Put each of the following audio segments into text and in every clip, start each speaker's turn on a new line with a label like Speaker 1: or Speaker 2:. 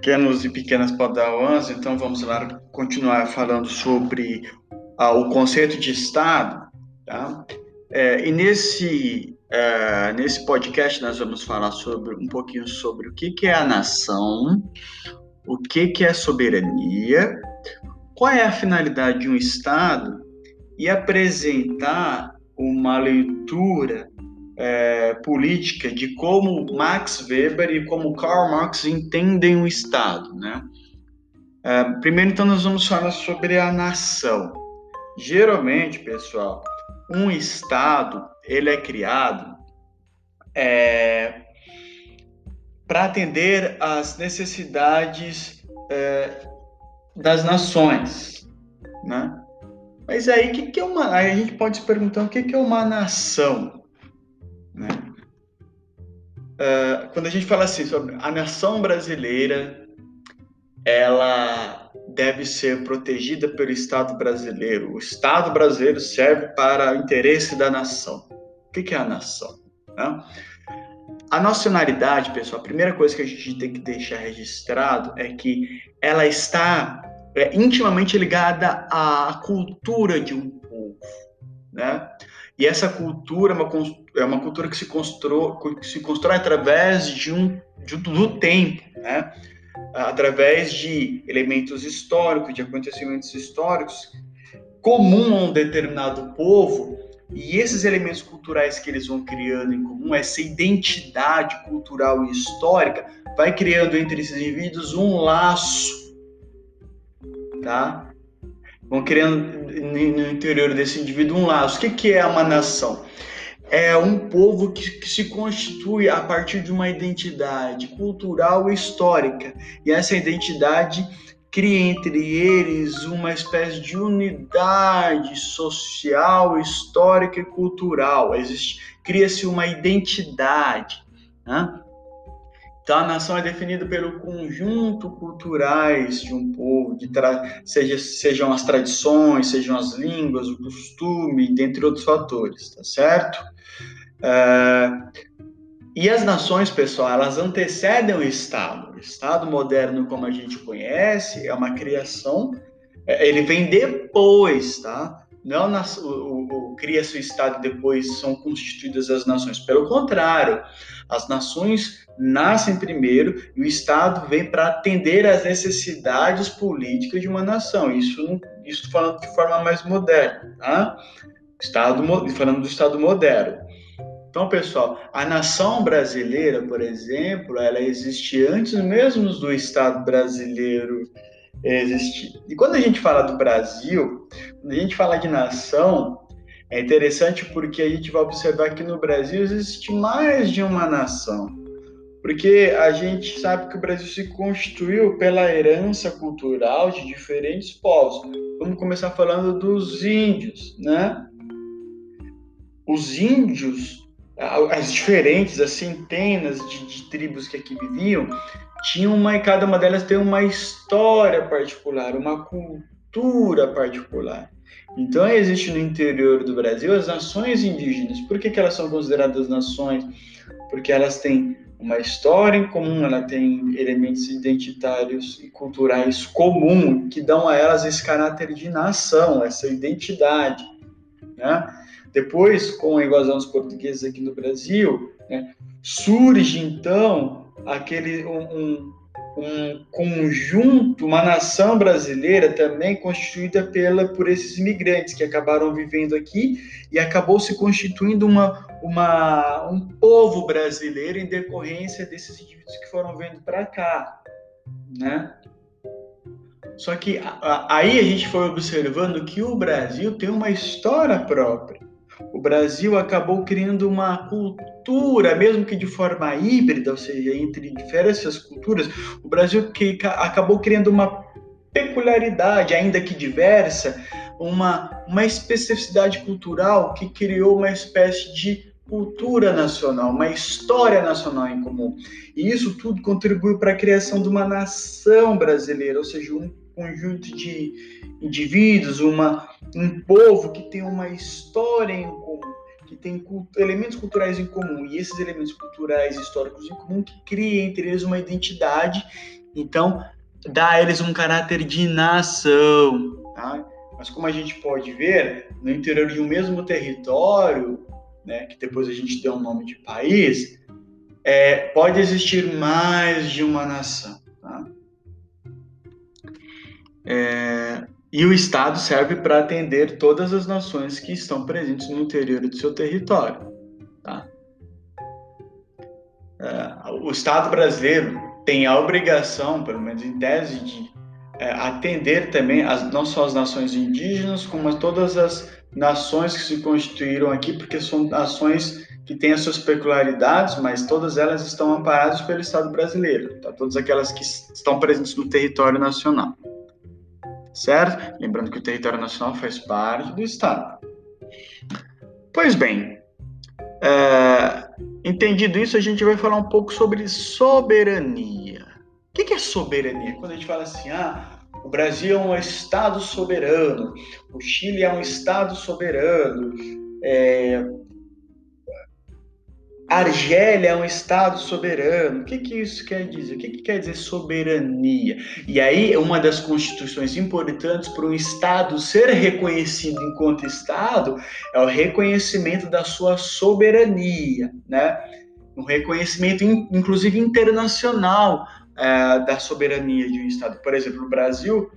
Speaker 1: Pequenos e pequenas padawans, então vamos lá continuar falando sobre ah, o conceito de Estado, tá? É, e nesse, é, nesse podcast nós vamos falar sobre um pouquinho sobre o que, que é a nação, o que, que é soberania, qual é a finalidade de um Estado e apresentar uma leitura é, política de como Max Weber e como Karl Marx entendem o Estado, né? É, primeiro, então, nós vamos falar sobre a nação. Geralmente, pessoal, um Estado ele é criado é, para atender às necessidades é, das nações, né? Mas aí, que, que é uma? Aí a gente pode se perguntar o que, que é uma nação? Uh, quando a gente fala assim sobre a nação brasileira, ela deve ser protegida pelo Estado brasileiro. O Estado brasileiro serve para o interesse da nação. O que é a nação? Né? A nacionalidade, pessoal, a primeira coisa que a gente tem que deixar registrado é que ela está é, intimamente ligada à cultura de um povo, né? E essa cultura é uma, é uma cultura que se constrói, se constrói através de um, de, do tempo, né? através de elementos históricos, de acontecimentos históricos comum a um determinado povo, e esses elementos culturais que eles vão criando em comum, essa identidade cultural e histórica, vai criando entre esses indivíduos um laço, tá? vão criando no interior desse indivíduo um laço. O que, que é uma nação? É um povo que, que, se constitui a partir de uma identidade cultural e histórica. E essa identidade cria entre eles uma espécie de unidade social, histórica e cultural. Cria-se uma identidade. Né? Então, a nação é definida pelo conjunto culturais de um povo, de seja, sejam as tradições, sejam as línguas, o costume, dentre outros fatores, tá certo? É... E as nações, pessoal, elas antecedem o Estado. O Estado moderno, como a gente conhece, é uma criação, é, ele vem depois, tá? Não o, o, cria-se o Estado e depois são constituídas as nações. Pelo contrário, as nações nascem primeiro e o Estado vem para atender às necessidades políticas de uma nação. Isso, isso falando de forma mais moderna, tá? Estado, falando do Estado moderno. Então, pessoal, a nação brasileira, por exemplo, ela existe antes mesmo do Estado brasileiro existir. E quando a gente fala do Brasil, a gente fala de nação, é interessante porque a gente vai observar que no Brasil existe mais de uma nação. Porque a gente sabe que o Brasil se constituiu pela herança cultural de diferentes povos. Vamos começar falando dos índios, né? Os índios, as diferentes, as centenas de, de tribos que aqui viviam, tinham uma e cada uma delas tem uma história particular, uma cultura particular. Então, existe no interior do Brasil as nações indígenas. Por que, que elas são consideradas nações? Porque elas têm uma história em comum, ela tem elementos identitários e culturais comuns que dão a elas esse caráter de nação, essa identidade. Né? Depois, com a invasão dos portugueses aqui no Brasil, né, surge então aquele um conjunto, uma nação brasileira também constituída pela, por esses imigrantes que acabaram vivendo aqui e acabou se constituindo uma, uma, um povo brasileiro em decorrência desses indivíduos que foram vindo para cá, né? Só que a, aí a gente foi observando que o Brasil tem uma história própria o Brasil acabou criando uma cultura, mesmo que de forma híbrida, ou seja, entre diversas culturas, o Brasil que acabou criando uma peculiaridade, ainda que diversa, uma, uma especificidade cultural que criou uma espécie de cultura nacional, uma história nacional em comum. E isso tudo contribuiu para a criação de uma nação brasileira, ou seja, um conjunto de indivíduos, uma, um povo que tem uma história em comum, que tem elementos culturais em comum, e esses elementos culturais históricos em comum que criam entre eles uma identidade então dá a eles um caráter de nação, tá? Mas como a gente pode ver, no interior de um mesmo território, né, que depois a gente deu um nome de país, é, pode existir mais de uma nação. Tá? É, e o Estado serve para atender todas as nações que estão presentes no interior do seu território. Tá? É, o Estado brasileiro tem a obrigação, pelo menos em tese, de é, atender também as, não só as nações indígenas, como todas as nações que se constituíram aqui, porque são nações que têm as suas peculiaridades, mas todas elas estão amparadas pelo Estado brasileiro, tá? todas aquelas que estão presentes no território nacional certo? Lembrando que o território nacional faz parte do Estado. Pois bem, é, entendido isso, a gente vai falar um pouco sobre soberania. O que é soberania? Quando a gente fala assim, ah, o Brasil é um Estado soberano, o Chile é um Estado soberano, é, Argélia é um Estado soberano. O que, que isso quer dizer? O que, que quer dizer soberania? E aí, uma das constituições importantes para um Estado ser reconhecido enquanto Estado é o reconhecimento da sua soberania, né? Um reconhecimento, inclusive internacional, é, da soberania de um Estado. Por exemplo, o Brasil,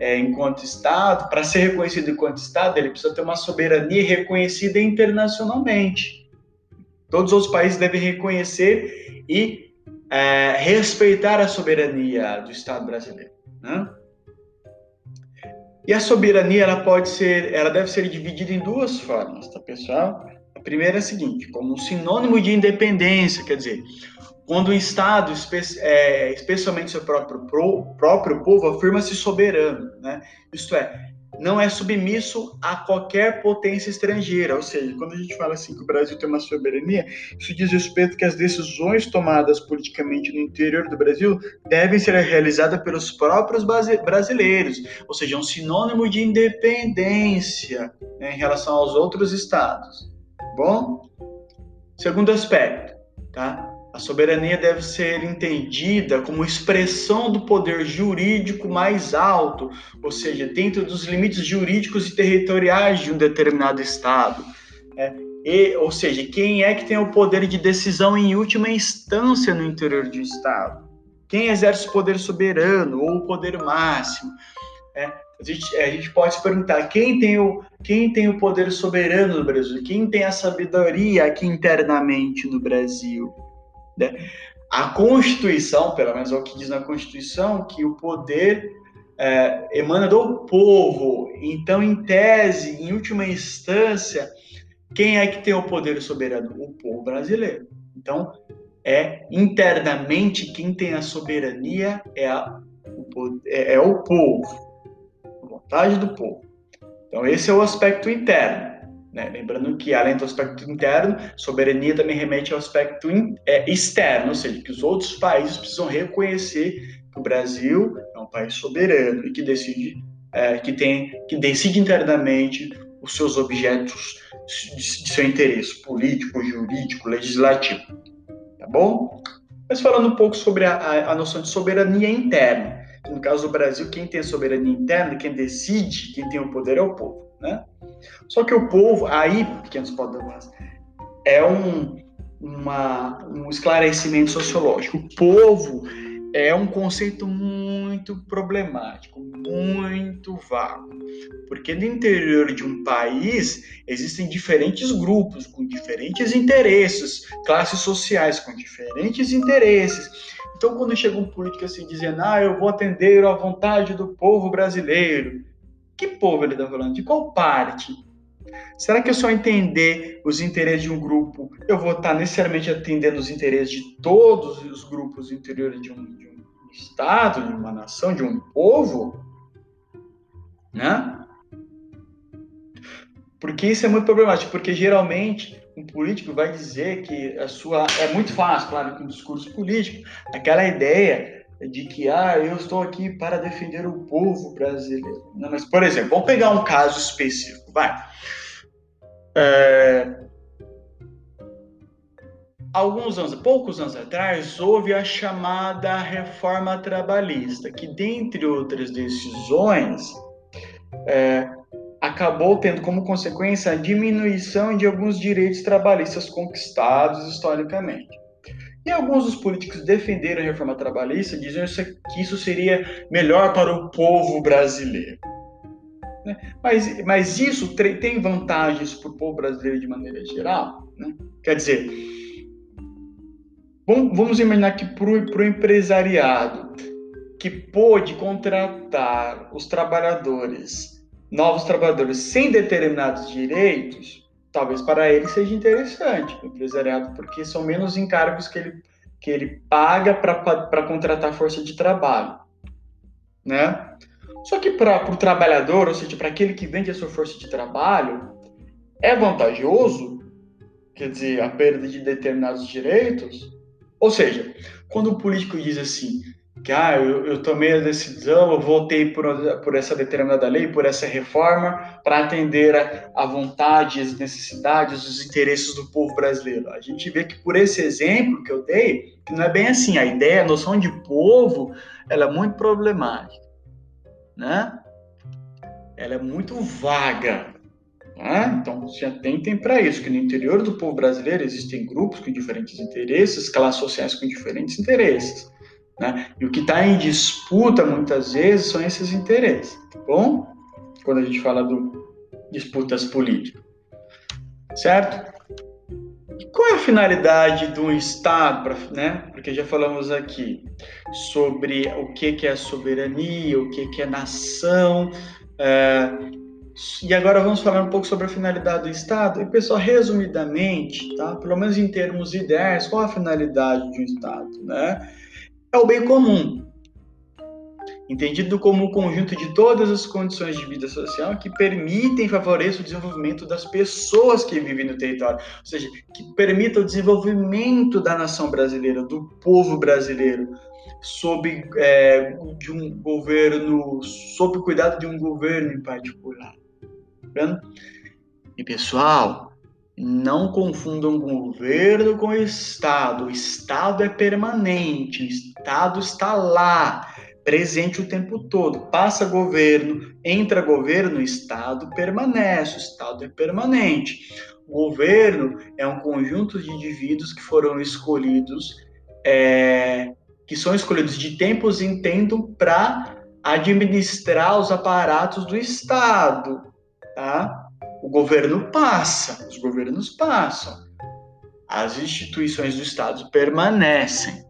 Speaker 1: é, enquanto Estado, para ser reconhecido enquanto Estado, ele precisa ter uma soberania reconhecida internacionalmente. Todos os países devem reconhecer e é, respeitar a soberania do Estado brasileiro. Né? E a soberania ela pode ser, ela deve ser dividida em duas formas, tá pessoal? A primeira é a seguinte, como um sinônimo de independência, quer dizer, quando o Estado, é, especialmente seu próprio, próprio povo, afirma-se soberano, né? Isto é, não é submisso a qualquer potência estrangeira. Ou seja, quando a gente fala assim que o Brasil tem uma soberania, isso diz respeito que as decisões tomadas politicamente no interior do Brasil devem ser realizadas pelos próprios brasileiros, ou seja, um sinônimo de independência né, em relação aos outros estados. Bom, segundo aspecto, tá? Soberania deve ser entendida como expressão do poder jurídico mais alto, ou seja, dentro dos limites jurídicos e territoriais de um determinado Estado. É, e, ou seja, quem é que tem o poder de decisão em última instância no interior de um Estado? Quem exerce o poder soberano ou o poder máximo? É, a, gente, a gente pode se perguntar quem tem, o, quem tem o poder soberano no Brasil? Quem tem a sabedoria aqui internamente no Brasil? Né? A Constituição, pelo menos é o que diz na Constituição, que o poder é, emana do povo. Então, em tese, em última instância, quem é que tem o poder soberano? O povo brasileiro. Então, é internamente quem tem a soberania é, a, o, é, é o povo, a vontade do povo. Então, esse é o aspecto interno. Né? Lembrando que, além do aspecto interno, soberania também remete ao aspecto é, externo, ou seja, que os outros países precisam reconhecer que o Brasil é um país soberano e que decide, é, que tem, que decide internamente os seus objetos de, seu interesse político, jurídico, legislativo. Tá bom? Mas falando um pouco sobre a, a, noção de soberania interna. No caso do Brasil, quem tem soberania interna, quem decide, quem tem o poder é o povo. Né? Só que o povo, aí, pequenos podamas, é um, uma, um esclarecimento sociológico. O povo é um conceito muito problemático, muito vago, porque no interior de um país existem diferentes grupos com diferentes interesses, classes sociais com diferentes interesses. Então, quando chega um político assim dizendo, ah, eu vou atender à vontade do povo brasileiro, que povo ele está falando? De qual parte? Será que eu só entender os interesses de um grupo, eu vou estar necessariamente atendendo os interesses de todos os grupos interiores de um, de um Estado, de uma nação, de um povo? Né? Porque isso é muito problemático, porque geralmente um político vai dizer que a sua. É muito fácil, claro, que um discurso político, aquela ideia de que ah, eu estou aqui para defender o povo brasileiro. Não, mas, por exemplo, vamos pegar um caso específico, vai. É... alguns anos, poucos anos atrás, houve a chamada reforma trabalhista, que, dentre outras decisões, é, acabou tendo como consequência a diminuição de alguns direitos trabalhistas conquistados historicamente. E alguns dos políticos defenderam a reforma trabalhista, dizendo que isso seria melhor para o povo brasileiro. Né? Mas, mas isso tem vantagens para o povo brasileiro de maneira geral? Né? Quer dizer, vamos imaginar que para o empresariado que pôde contratar os trabalhadores novos trabalhadores sem determinados direitos, talvez para ele seja interessante o empresariado, porque são menos encargos que ele, que ele paga para contratar força de trabalho, né? Só que para o trabalhador, ou seja, para aquele que vende a sua força de trabalho, é vantajoso, quer dizer, a perda de determinados direitos. Ou seja, quando o político diz assim, que ah, eu, eu, tomei a decisão, eu votei por, por essa determinada lei, por essa reforma, para atender a, a vontade, as necessidades, os interesses do povo brasileiro. A gente vê que por esse exemplo que eu dei, que não é bem assim. A ideia, a noção de povo, ela é muito problemática, né? Ela é muito vaga. Né? Então, se atentem para isso, que no interior do povo brasileiro existem grupos com diferentes interesses, classes sociais com diferentes interesses. Né? E o que está em disputa muitas vezes são esses interesses, tá bom? Quando a gente fala do disputas políticas, certo? E qual é a finalidade do Estado, pra, né? Porque já falamos aqui sobre o que, que é soberania, o que, que é nação, é, e agora vamos falar um pouco sobre a finalidade do Estado. E, pessoal, resumidamente, tá? pelo menos em termos ideais, qual a finalidade de um Estado? Né? É o bem comum, entendido como o conjunto de todas as condições de vida social que permitem e favoreçam o desenvolvimento das pessoas que vivem no território, ou seja, que permita o desenvolvimento da nação brasileira, do povo brasileiro, sob é, de um governo, sob o cuidado de um governo em particular. Tá e pessoal, não confundam governo com Estado. O Estado é permanente, o Estado está lá, presente o tempo todo. Passa governo, entra governo, o Estado permanece, o Estado é permanente. O governo é um conjunto de indivíduos que foram escolhidos, é, que são escolhidos de tempos em tempo para administrar os aparatos do Estado, tá? O governo passa, os governos passam. As instituições do Estado permanecem.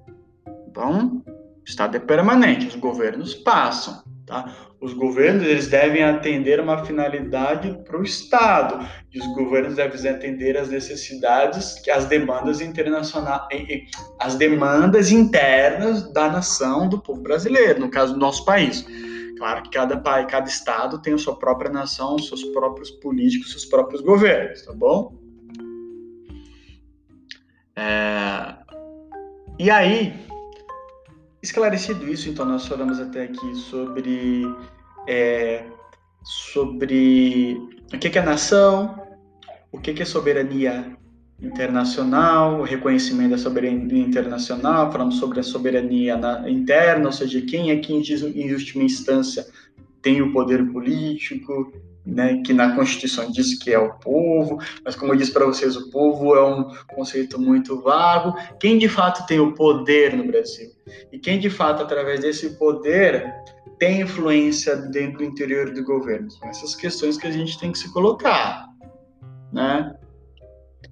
Speaker 1: Então, o Estado é permanente, os governos passam. Tá? Os governos eles devem atender uma finalidade para o Estado e os governos devem atender as necessidades, as demandas internacionais, as demandas internas da nação do povo brasileiro, no caso do nosso país. Claro que cada país, cada estado tem a sua própria nação, seus próprios políticos, seus próprios governos, tá bom? É... E aí, esclarecido isso, então nós falamos até aqui sobre é, sobre o que é nação, o que é soberania internacional, o reconhecimento da soberania internacional, falamos sobre a soberania interna, ou seja, quem é que em última instância tem o poder político, né, que na Constituição diz que é o povo, mas como eu disse para vocês, o povo é um conceito muito vago. Quem de fato tem o poder no Brasil? E quem de fato, através desse poder, tem influência dentro do interior do governo? Essas questões que a gente tem que se colocar, né?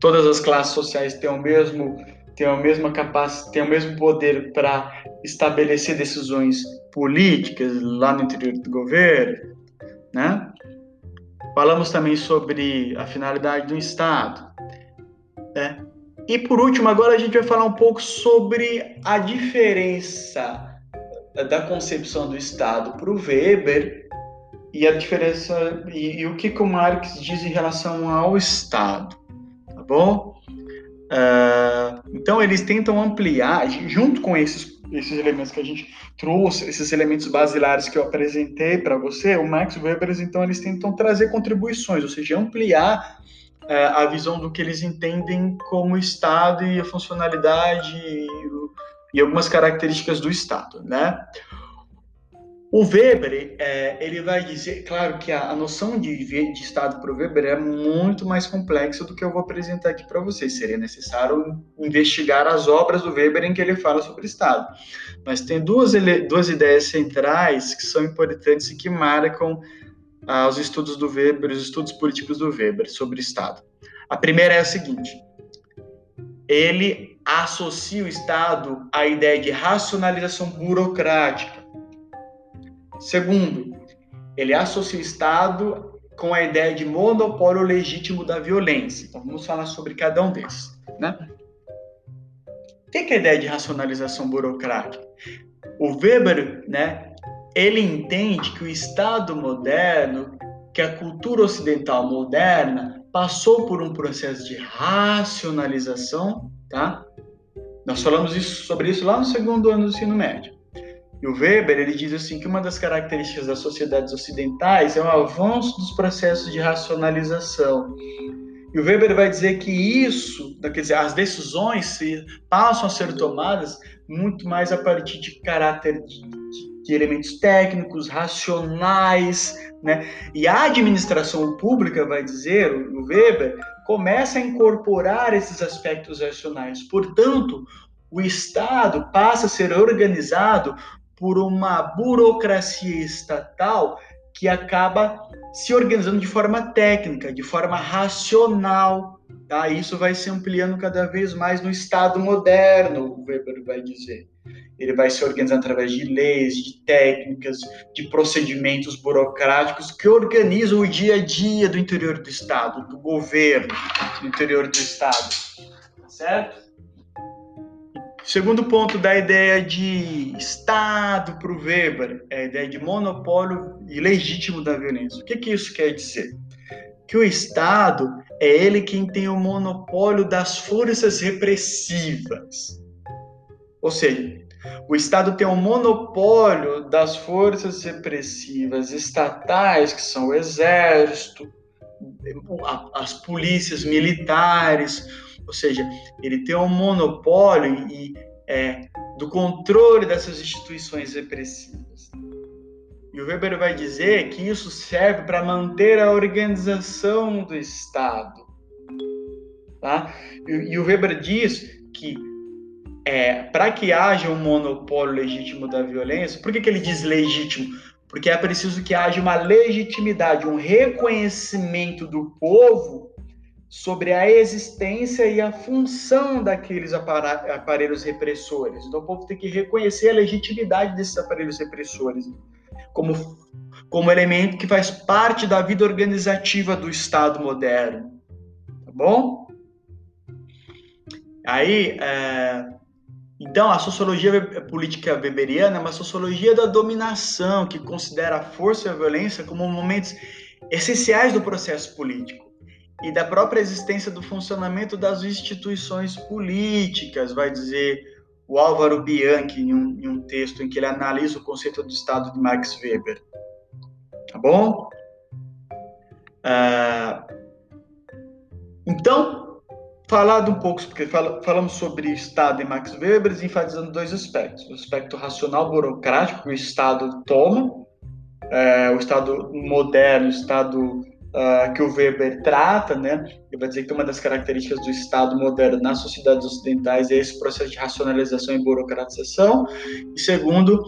Speaker 1: Todas as classes sociais têm o mesmo têm a mesma capacidade, têm o mesmo poder para estabelecer decisões políticas lá no interior do governo, né? Falamos também sobre a finalidade do Estado, né? E por último, agora a gente vai falar um pouco sobre a diferença da concepção do Estado para o Weber e a diferença e, e o que o Marx diz em relação ao Estado bom? Uh, então eles tentam ampliar, junto com esses, esses elementos que a gente trouxe, esses elementos basilares que eu apresentei para você, o Max Weber, então eles tentam trazer contribuições, ou seja, ampliar é, a visão do que eles entendem como Estado e a funcionalidade e, e algumas características do Estado, né? O Weber, é, ele vai dizer, claro que a, a noção de, de Estado para o Weber é muito mais complexa do que eu vou apresentar aqui para vocês. Seria necessário investigar as obras do Weber em que ele fala sobre Estado. Mas tem duas, duas ideias centrais que são importantes e que marcam ah, os estudos do Weber, os estudos políticos do Weber sobre Estado. A primeira é a seguinte: ele associa o Estado à ideia de racionalização burocrática Segundo, ele associa o Estado com a ideia de monopólio legítimo da violência. Então, vamos falar sobre cada um desses. Né? O que é a ideia de racionalização burocrática? O Weber, né, ele entende que o Estado moderno, que a cultura ocidental moderna, passou por um processo de racionalização, tá? Nós falamos isso, sobre isso lá no segundo ano do ensino médio. E o Weber ele diz assim que uma das características das sociedades ocidentais é o avanço dos processos de racionalização. E o Weber vai dizer que isso, quer dizer, as decisões passam a ser tomadas muito mais a partir de caráter de, de, de elementos técnicos, racionais, né? E a administração pública, vai dizer o Weber, começa a incorporar esses aspectos racionais. Portanto, o Estado passa a ser organizado por uma burocracia estatal que acaba se organizando de forma técnica, de forma racional. Tá? Isso vai se ampliando cada vez mais no Estado moderno, o Weber vai dizer. Ele vai se organizando através de leis, de técnicas, de procedimentos burocráticos que organizam o dia a dia do interior do Estado, do governo, do interior do Estado. Tá certo? Segundo ponto da ideia de Estado para o Weber, é a ideia de monopólio ilegítimo da violência. O que, que isso quer dizer? Que o Estado é ele quem tem o monopólio das forças repressivas. Ou seja, o Estado tem o monopólio das forças repressivas estatais, que são o exército, as polícias militares, ou seja, ele tem um monopólio e, é, do controle dessas instituições repressivas. E o Weber vai dizer que isso serve para manter a organização do Estado. Tá? E, e o Weber diz que é, para que haja um monopólio legítimo da violência, por que, que ele diz legítimo? Porque é preciso que haja uma legitimidade, um reconhecimento do povo sobre a existência e a função daqueles aparelhos repressores. Então, o povo tem que reconhecer a legitimidade desses aparelhos repressores como, como elemento que faz parte da vida organizativa do Estado moderno. Tá bom? Aí, é, então, a sociologia política weberiana é uma sociologia da dominação que considera a força e a violência como momentos essenciais do processo político e da própria existência do funcionamento das instituições políticas, vai dizer o Álvaro Bianchi em um, em um texto em que ele analisa o conceito do Estado de Max Weber. Tá bom? Ah, então, falado um pouco, porque falamos sobre Estado e Max Weber, enfatizando dois aspectos: o aspecto racional burocrático que o Estado toma, é, o Estado moderno, o Estado uh, que o Weber trata, né? Ele vai dizer que uma das características do Estado moderno nas sociedades ocidentais é esse processo de racionalização e burocratização. E segundo,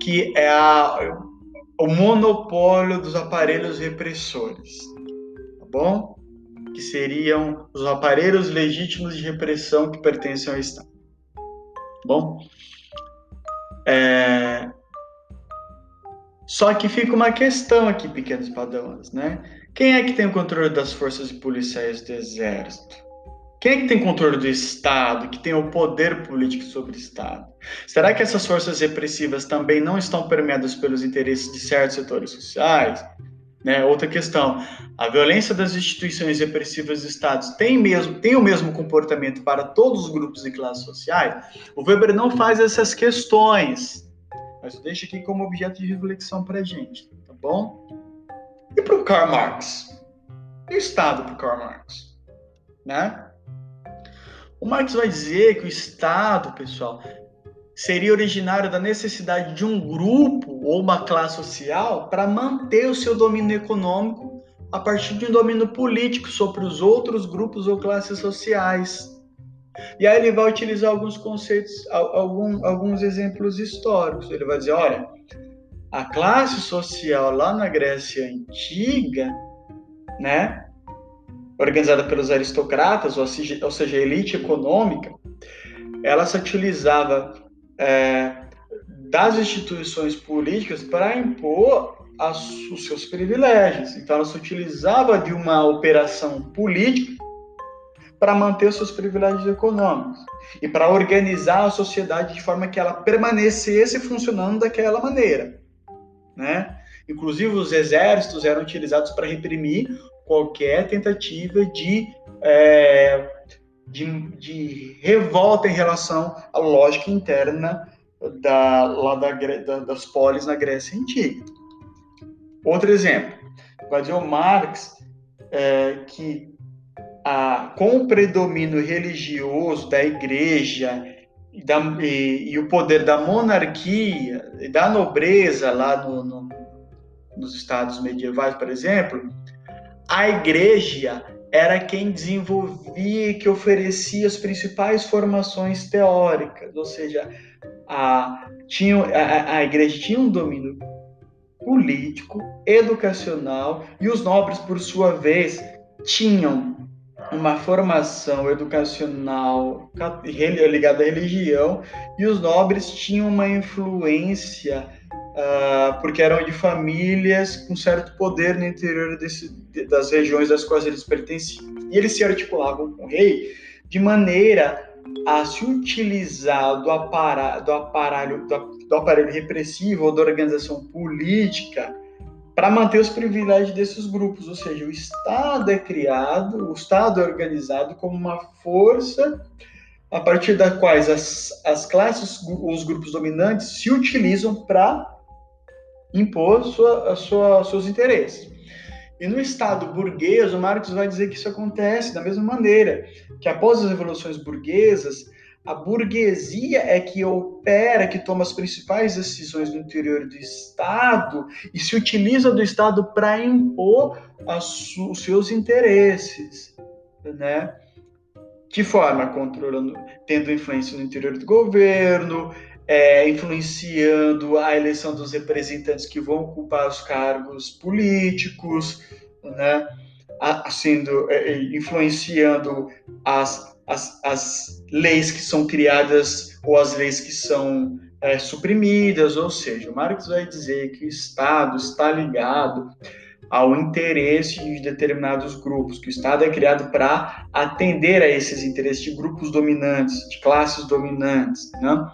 Speaker 1: que é a, o monopólio dos aparelhos repressores, tá bom? Que seriam os aparelhos legítimos de repressão que pertencem ao Estado. Tá bom? É... Só que fica uma questão aqui, pequenos padrões, né? Quem é que tem o controle das forças policiais do Exército? Quem é que tem controle do Estado, que tem o poder político sobre o Estado? Será que essas forças repressivas também não estão permeadas pelos interesses de certos setores sociais? Né? Outra questão, a violência das instituições repressivas dos Estados tem, mesmo, tem o mesmo comportamento para todos os grupos e classes sociais? O Weber não faz essas questões, mas eu deixo aqui como objeto de reflexão para a gente, tá bom? E para o Karl Marx? E o Estado para o Karl Marx? né? O Marx vai dizer que o Estado, pessoal, seria originário da necessidade de um grupo ou uma classe social para manter o seu domínio econômico a partir de um domínio político sobre os outros grupos ou classes sociais. E aí ele vai utilizar alguns conceitos, algum, alguns exemplos históricos. Ele vai dizer, olha, a classe social lá na Grécia antiga, né, organizada pelos aristocratas, ou seja, a elite econômica, ela se utilizava é, das instituições políticas para impor as, os seus privilégios. Então, ela se utilizava de uma operação política para manter os seus privilégios econômicos e para organizar a sociedade de forma que ela permanecesse funcionando daquela maneira, né? Inclusive os exércitos eram utilizados para reprimir qualquer tentativa de, é, de, de, revolta em relação à lógica interna da, lá da, da, das polis na Grécia Antiga. Outro exemplo, vai dizer o Marx é, que a, com o predomínio religioso da igreja e, da, e, e, o poder da monarquia e da nobreza lá no, no, nos estados medievais, por exemplo, a igreja era quem desenvolvia e que oferecia as principais formações teóricas, ou seja, a, tinha, a, a igreja tinha um domínio político, educacional e os nobres, por sua vez, tinham uma formação educacional ligada à religião e os nobres tinham uma influência uh, porque eram de famílias com certo poder no interior desse, das regiões das quais eles pertenciam. E eles se articulavam com o rei de maneira a se utilizar do, apara, do, aparelho, do, do aparelho repressivo ou da organização política para manter os privilégios desses grupos, ou seja, o Estado é criado, o Estado é organizado como uma força a partir da quais as, as classes, os grupos dominantes se utilizam para impor sua, sua, seus interesses. E no Estado burguês, o Marx vai dizer que isso acontece da mesma maneira, que após as revoluções burguesas, a burguesia é que opera, que toma as principais decisões no interior do Estado e se utiliza do Estado para impor os seus interesses, né? De forma controlando, tendo influência no interior do governo, é, influenciando a eleição dos representantes que vão ocupar os cargos políticos, né? é, é, influenciando as, as, as leis que são criadas ou as leis que são é, suprimidas, ou seja, Marx vai dizer que o Estado está ligado ao interesse de determinados grupos, que o Estado é criado para atender a esses interesses de grupos dominantes, de classes dominantes, né?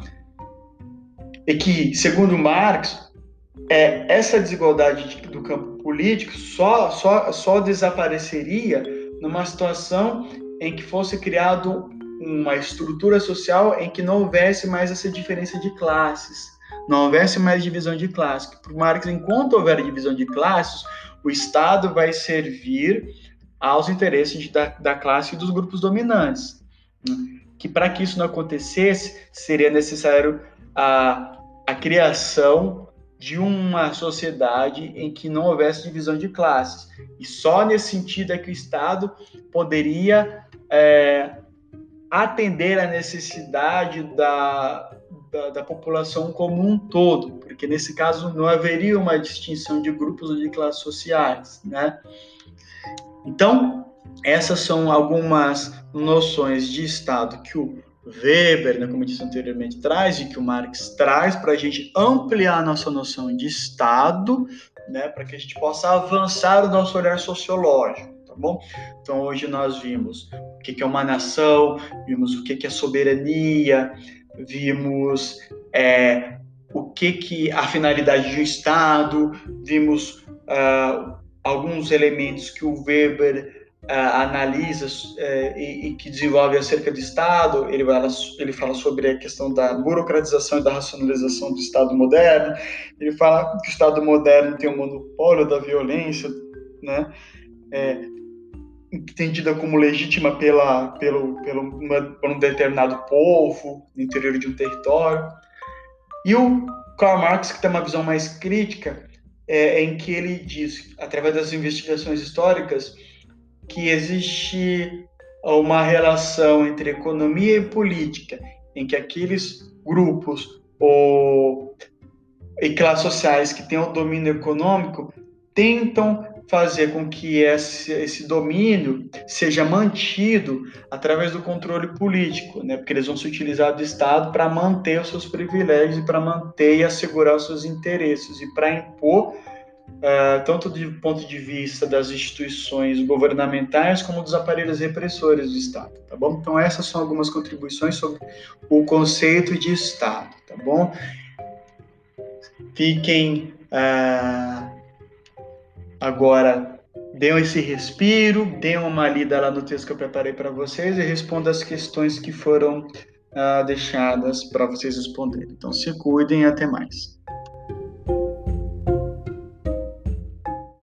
Speaker 1: e que, segundo Marx, é, essa desigualdade do campo político só, só, só desapareceria numa situação em que fosse criado uma estrutura social em que não houvesse mais essa diferença de classes, não houvesse mais divisão de classes. Para Marx, enquanto houver divisão de classes, o Estado vai servir aos interesses da, da classe e dos grupos dominantes. Que para que isso não acontecesse, seria necessário a, a criação de uma sociedade em que não houvesse divisão de classes. E só nesse sentido é que o Estado poderia é, atender a necessidade da, da, da, população como um todo, porque nesse caso não haveria uma distinção de grupos ou de classes sociais, né? Então, essas são algumas noções de Estado que o Weber, né, como eu disse anteriormente, traz e que o Marx traz para a gente ampliar nossa noção de Estado, né, para que a gente possa avançar o nosso olhar sociológico, tá bom? Então hoje nós vimos o que é uma nação, vimos o que é soberania, vimos é, o que que a finalidade de um Estado, vimos uh, alguns elementos que o Weber analisa uh, e, e, que desenvolve acerca do Estado, ele, vai, ele fala sobre a questão da burocratização e da racionalização do Estado moderno, ele fala que o Estado moderno tem um monopólio da violência, né? É, entendida como legítima pela, pelo, pelo uma, por um determinado povo no interior de um território. E o Karl Marx, que tem uma visão mais crítica, é, em que ele diz, através das investigações históricas, que existe uma relação entre economia e política, em que aqueles grupos ou e classes sociais que têm o domínio econômico tentam fazer com que esse, esse domínio seja mantido através do controle político, né? porque eles vão se utilizar do Estado para manter os seus privilégios e para manter e assegurar os seus interesses e para impor Uh, tanto do ponto de vista das instituições governamentais como dos aparelhos repressores do Estado, tá bom? Então essas são algumas contribuições sobre o conceito de Estado, tá bom? Fiquem uh, agora, deem esse respiro, deem uma lida lá no texto que eu preparei para vocês e respondam as questões que foram uh, deixadas para vocês responderem. Então se cuidem e até mais.